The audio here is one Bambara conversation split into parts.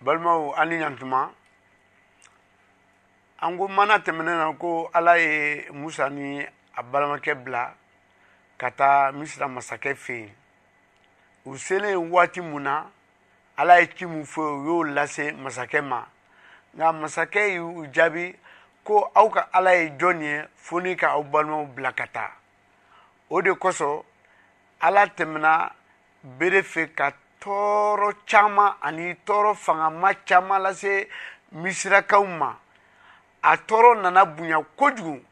balimaw an ni ɲantuma an ko mana tɛmɛnen na ko ala ye musa ni a balimakɛ bila ka taa misira masakɛ fɛ yen u selen waati mun na ala ye ci mun fɔ u y'o lase masakɛ ma nka masakɛ y'u jaabi ko aw ka ala ye jɔn ye fo ni ka aw balimaw bila ka taa o de kosɔn ala tɛmɛna bere fɛ ka tɔɔrɔ caman ani tɔɔrɔ fangama caman lase misirakaw ma a tɔɔrɔ nana bonya kojugu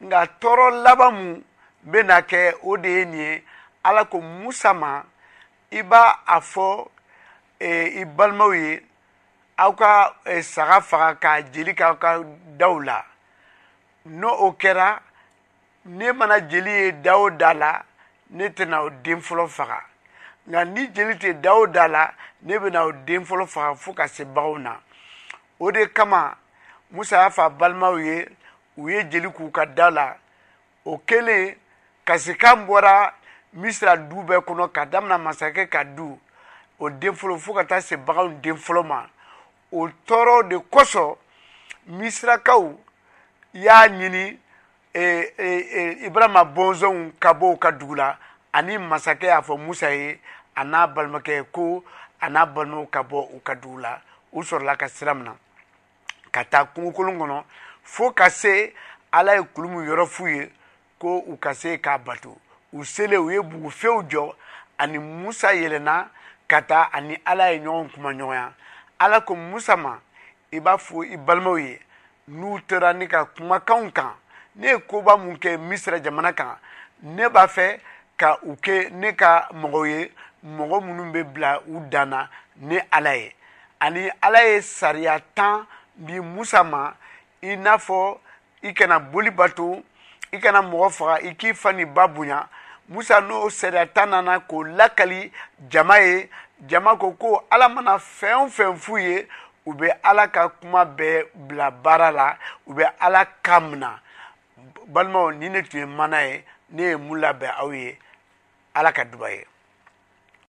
nka tɔɔrɔ laban mun bɛ na kɛ o de ye nin ye ala ko musa ma i b'a a fɔ eh, i balimaw ye aw ka eh, saga faga k'a jeli k'aw ka daw la n'o o kɛra ne mana jeli ye da o da la ne tɛna o den fɔlɔ faga nka ni jeli tɛ da o da la ne bɛna o den fɔlɔ faga fo ka se baganw na o de kama musa y'a fa balimaw ye u ye jeli k'u ka da la o kɛlen kasikan bɔra misira du bɛɛ kɔnɔ ka damina masakɛ ka du o den fɔlɔ fo ka taa se baganw den fɔlɔ ma o tɔɔrɔ de kosɔn misirakaw y'a ɲini e, e, e, ibrahima bɔnsɔnw ka bɔ u ka dugu la ani masakɛ y'a fɔ musa ye a n'a balimakɛ ko a n'a balimaw ka bɔ u ka dugu la u sɔrɔla ka sira minɛ ka taa kungokolon kɔnɔ fo ka se ala ye kulumu yɔrɔ f'u ye ko u ka se k'a bato u selen u ye bugufew jɔ ani musa yɛlɛnna ka taa ani ala ye ɲɔgɔn kuma ɲɔgɔnya ala ko musa ma i b'a fɔ i balimaw ye n'u tora ne ka kumakanw kan ne ye koba mun kɛ misira jamana kan ne b'a fɛ ka u kɛ ne ka mɔgɔw ye mɔgɔ minnu bɛ bila u dan na ni ala ye ani ala ye sariya tan di musa ma i n'a fɔ i kana boli bato i kana mɔgɔ faga i k'i fa ni ba bonya musa n'o sariya ta nana k'o lakali jama ye jama ko ko ala mana fɛn o fɛn f'u ye u bɛ ala ka kuma bɛɛ bila baara la u bɛ ala ka mina balimaw ni ne tun ye mana ye ne ye mun labɛn aw ye ala ka duba ye